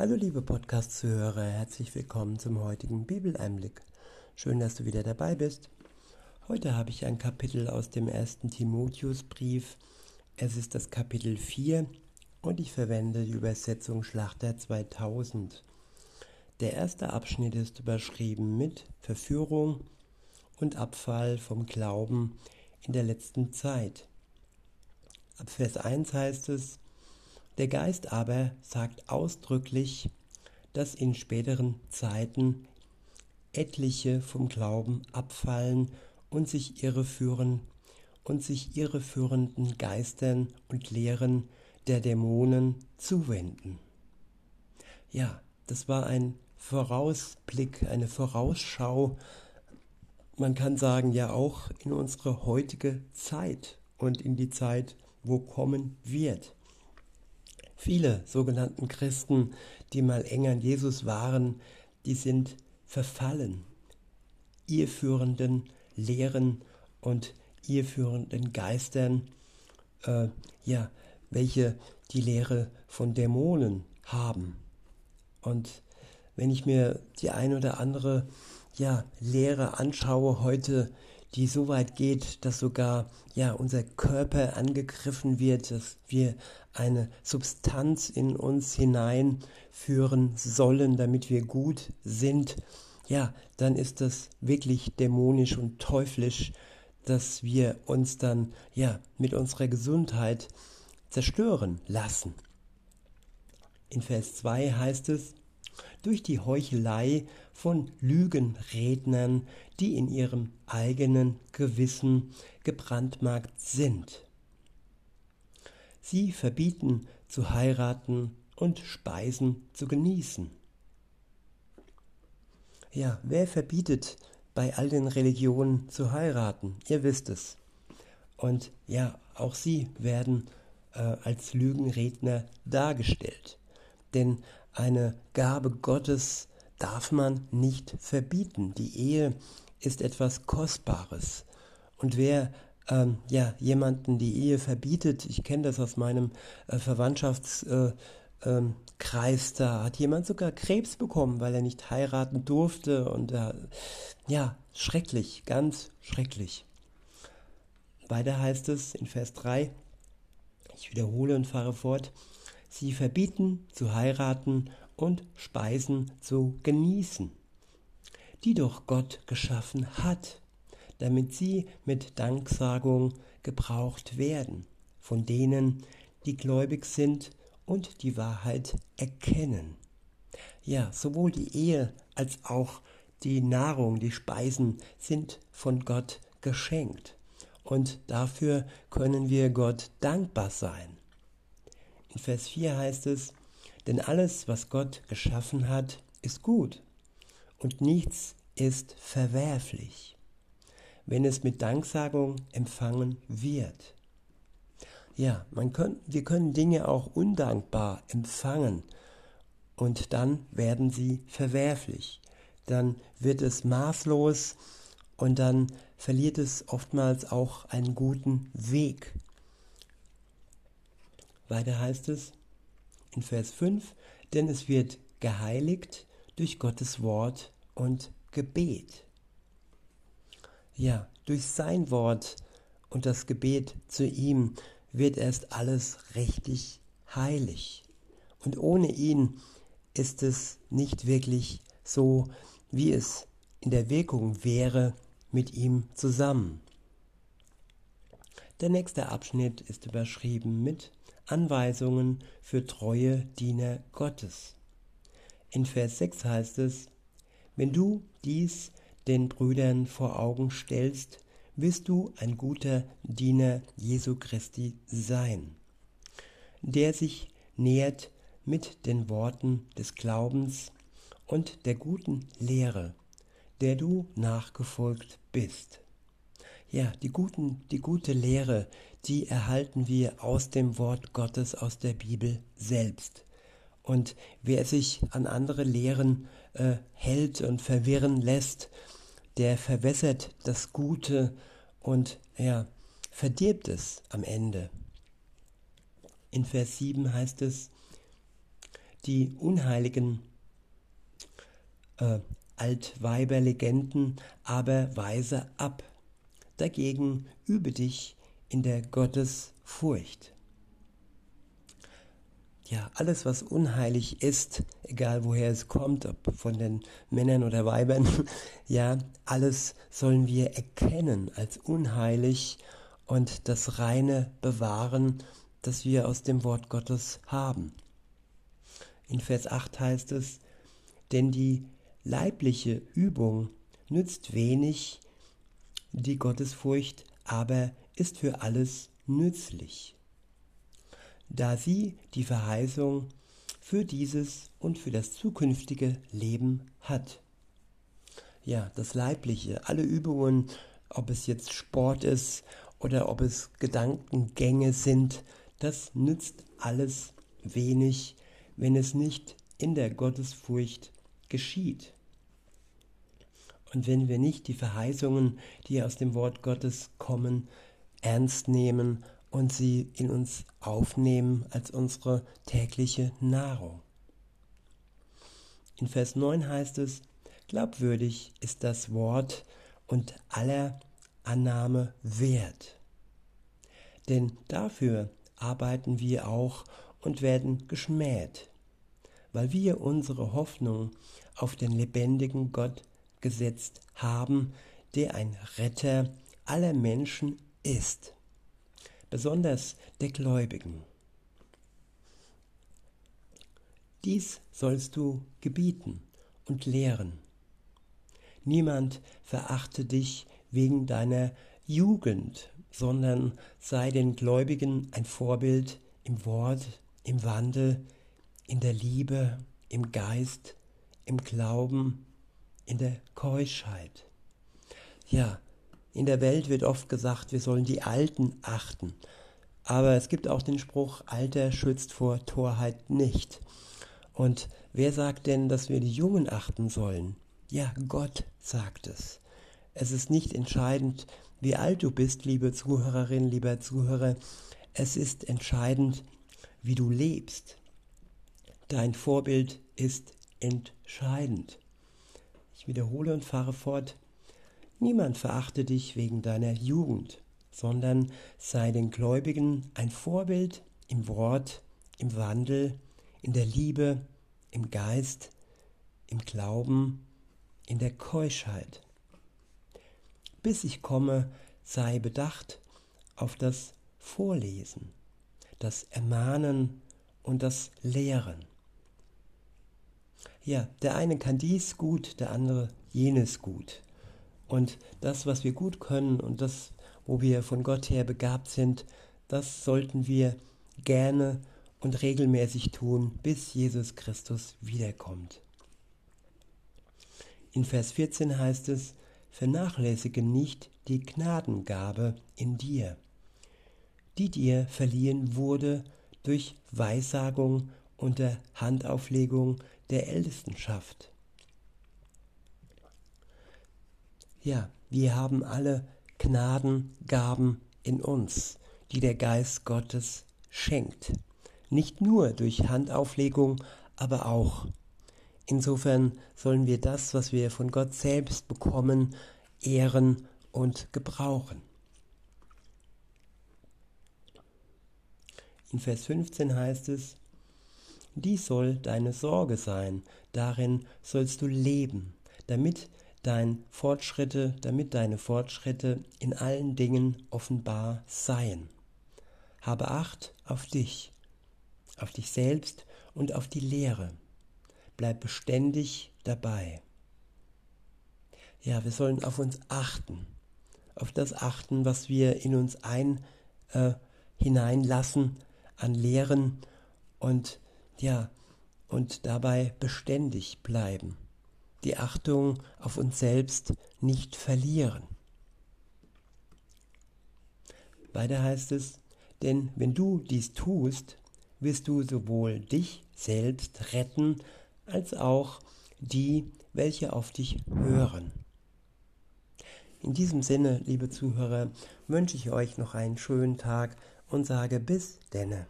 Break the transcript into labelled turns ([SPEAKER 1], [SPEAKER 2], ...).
[SPEAKER 1] Hallo liebe Podcast-Zuhörer, herzlich willkommen zum heutigen Bibeleinblick. Schön, dass du wieder dabei bist. Heute habe ich ein Kapitel aus dem ersten Timotheusbrief. Es ist das Kapitel 4 und ich verwende die Übersetzung Schlachter 2000. Der erste Abschnitt ist überschrieben mit Verführung und Abfall vom Glauben in der letzten Zeit. Ab Vers 1 heißt es, der Geist aber sagt ausdrücklich, dass in späteren Zeiten etliche vom Glauben abfallen und sich irreführen und sich irreführenden Geistern und Lehren der Dämonen zuwenden. Ja, das war ein Vorausblick, eine Vorausschau, man kann sagen, ja auch in unsere heutige Zeit und in die Zeit, wo kommen wird. Viele sogenannten Christen, die mal enger an Jesus waren, die sind verfallen, irrführenden Lehren und irrführenden Geistern, äh, ja, welche die Lehre von Dämonen haben. Und wenn ich mir die ein oder andere ja, Lehre anschaue heute, die so weit geht, dass sogar ja unser Körper angegriffen wird, dass wir eine Substanz in uns hineinführen sollen, damit wir gut sind, ja, dann ist das wirklich dämonisch und teuflisch, dass wir uns dann ja mit unserer Gesundheit zerstören lassen. In Vers 2 heißt es, durch die Heuchelei von Lügenrednern, die in ihrem eigenen Gewissen gebrandmarkt sind. Sie verbieten zu heiraten und Speisen zu genießen. Ja, wer verbietet bei all den Religionen zu heiraten? Ihr wisst es. Und ja, auch sie werden äh, als Lügenredner dargestellt. Denn eine Gabe Gottes darf man nicht verbieten. Die Ehe ist etwas Kostbares. Und wer ähm, ja, jemanden die Ehe verbietet, ich kenne das aus meinem äh, Verwandtschaftskreis, äh, ähm, da hat jemand sogar Krebs bekommen, weil er nicht heiraten durfte. Und äh, ja, schrecklich, ganz schrecklich. Weiter heißt es in Vers 3, ich wiederhole und fahre fort, sie verbieten zu heiraten und Speisen zu genießen, die doch Gott geschaffen hat, damit sie mit Danksagung gebraucht werden von denen, die gläubig sind und die Wahrheit erkennen. Ja, sowohl die Ehe als auch die Nahrung, die Speisen sind von Gott geschenkt. Und dafür können wir Gott dankbar sein. In Vers 4 heißt es, denn alles, was Gott geschaffen hat, ist gut und nichts ist verwerflich, wenn es mit Danksagung empfangen wird. Ja, man können, wir können Dinge auch undankbar empfangen und dann werden sie verwerflich. Dann wird es maßlos und dann verliert es oftmals auch einen guten Weg. Weiter heißt es in Vers 5, denn es wird geheiligt durch Gottes Wort und Gebet. Ja, durch sein Wort und das Gebet zu ihm wird erst alles richtig heilig. Und ohne ihn ist es nicht wirklich so, wie es in der Wirkung wäre mit ihm zusammen. Der nächste Abschnitt ist überschrieben mit Anweisungen für treue Diener Gottes. In Vers 6 heißt es, wenn du dies den Brüdern vor Augen stellst, wirst du ein guter Diener Jesu Christi sein, der sich nähert mit den Worten des Glaubens und der guten Lehre, der du nachgefolgt bist. Ja, die, guten, die gute Lehre, die erhalten wir aus dem Wort Gottes, aus der Bibel selbst. Und wer sich an andere Lehren äh, hält und verwirren lässt, der verwässert das Gute und ja, verdirbt es am Ende. In Vers 7 heißt es, die unheiligen äh, Altweiberlegenden aber weise ab. Dagegen übe dich in der Gottesfurcht. Ja, alles, was unheilig ist, egal woher es kommt, ob von den Männern oder Weibern, ja, alles sollen wir erkennen als unheilig und das Reine bewahren, das wir aus dem Wort Gottes haben. In Vers 8 heißt es, denn die leibliche Übung nützt wenig, die Gottesfurcht aber ist für alles nützlich, da sie die Verheißung für dieses und für das zukünftige Leben hat. Ja, das Leibliche, alle Übungen, ob es jetzt Sport ist oder ob es Gedankengänge sind, das nützt alles wenig, wenn es nicht in der Gottesfurcht geschieht. Und wenn wir nicht die Verheißungen, die aus dem Wort Gottes kommen, ernst nehmen und sie in uns aufnehmen als unsere tägliche Nahrung. In Vers 9 heißt es, glaubwürdig ist das Wort und aller Annahme wert. Denn dafür arbeiten wir auch und werden geschmäht weil wir unsere Hoffnung auf den lebendigen Gott gesetzt haben, der ein Retter aller Menschen ist, besonders der Gläubigen. Dies sollst du gebieten und lehren. Niemand verachte dich wegen deiner Jugend, sondern sei den Gläubigen ein Vorbild im Wort, im Wandel, in der Liebe, im Geist, im Glauben, in der Keuschheit. Ja, in der Welt wird oft gesagt, wir sollen die Alten achten. Aber es gibt auch den Spruch, Alter schützt vor Torheit nicht. Und wer sagt denn, dass wir die Jungen achten sollen? Ja, Gott sagt es. Es ist nicht entscheidend, wie alt du bist, liebe Zuhörerin, lieber Zuhörer. Es ist entscheidend, wie du lebst. Dein Vorbild ist entscheidend. Ich wiederhole und fahre fort. Niemand verachte dich wegen deiner Jugend, sondern sei den Gläubigen ein Vorbild im Wort, im Wandel, in der Liebe, im Geist, im Glauben, in der Keuschheit. Bis ich komme, sei bedacht auf das Vorlesen, das Ermahnen und das Lehren. Ja, der eine kann dies gut, der andere jenes gut. Und das, was wir gut können und das, wo wir von Gott her begabt sind, das sollten wir gerne und regelmäßig tun, bis Jesus Christus wiederkommt. In Vers 14 heißt es, vernachlässige nicht die Gnadengabe in dir, die dir verliehen wurde durch Weissagung unter Handauflegung der Ältestenschaft. Ja, wir haben alle Gnadengaben in uns, die der Geist Gottes schenkt. Nicht nur durch Handauflegung, aber auch. Insofern sollen wir das, was wir von Gott selbst bekommen, ehren und gebrauchen. In Vers 15 heißt es, dies soll deine Sorge sein, darin sollst du leben, damit dein Fortschritte, damit deine Fortschritte in allen Dingen offenbar seien. Habe Acht auf dich, auf dich selbst und auf die Lehre. Bleib beständig dabei. Ja, wir sollen auf uns achten, auf das achten, was wir in uns ein äh, hineinlassen an Lehren und ja, und dabei beständig bleiben, die Achtung auf uns selbst nicht verlieren. Weiter heißt es, denn wenn du dies tust, wirst du sowohl dich selbst retten, als auch die, welche auf dich hören. In diesem Sinne, liebe Zuhörer, wünsche ich euch noch einen schönen Tag und sage bis denne.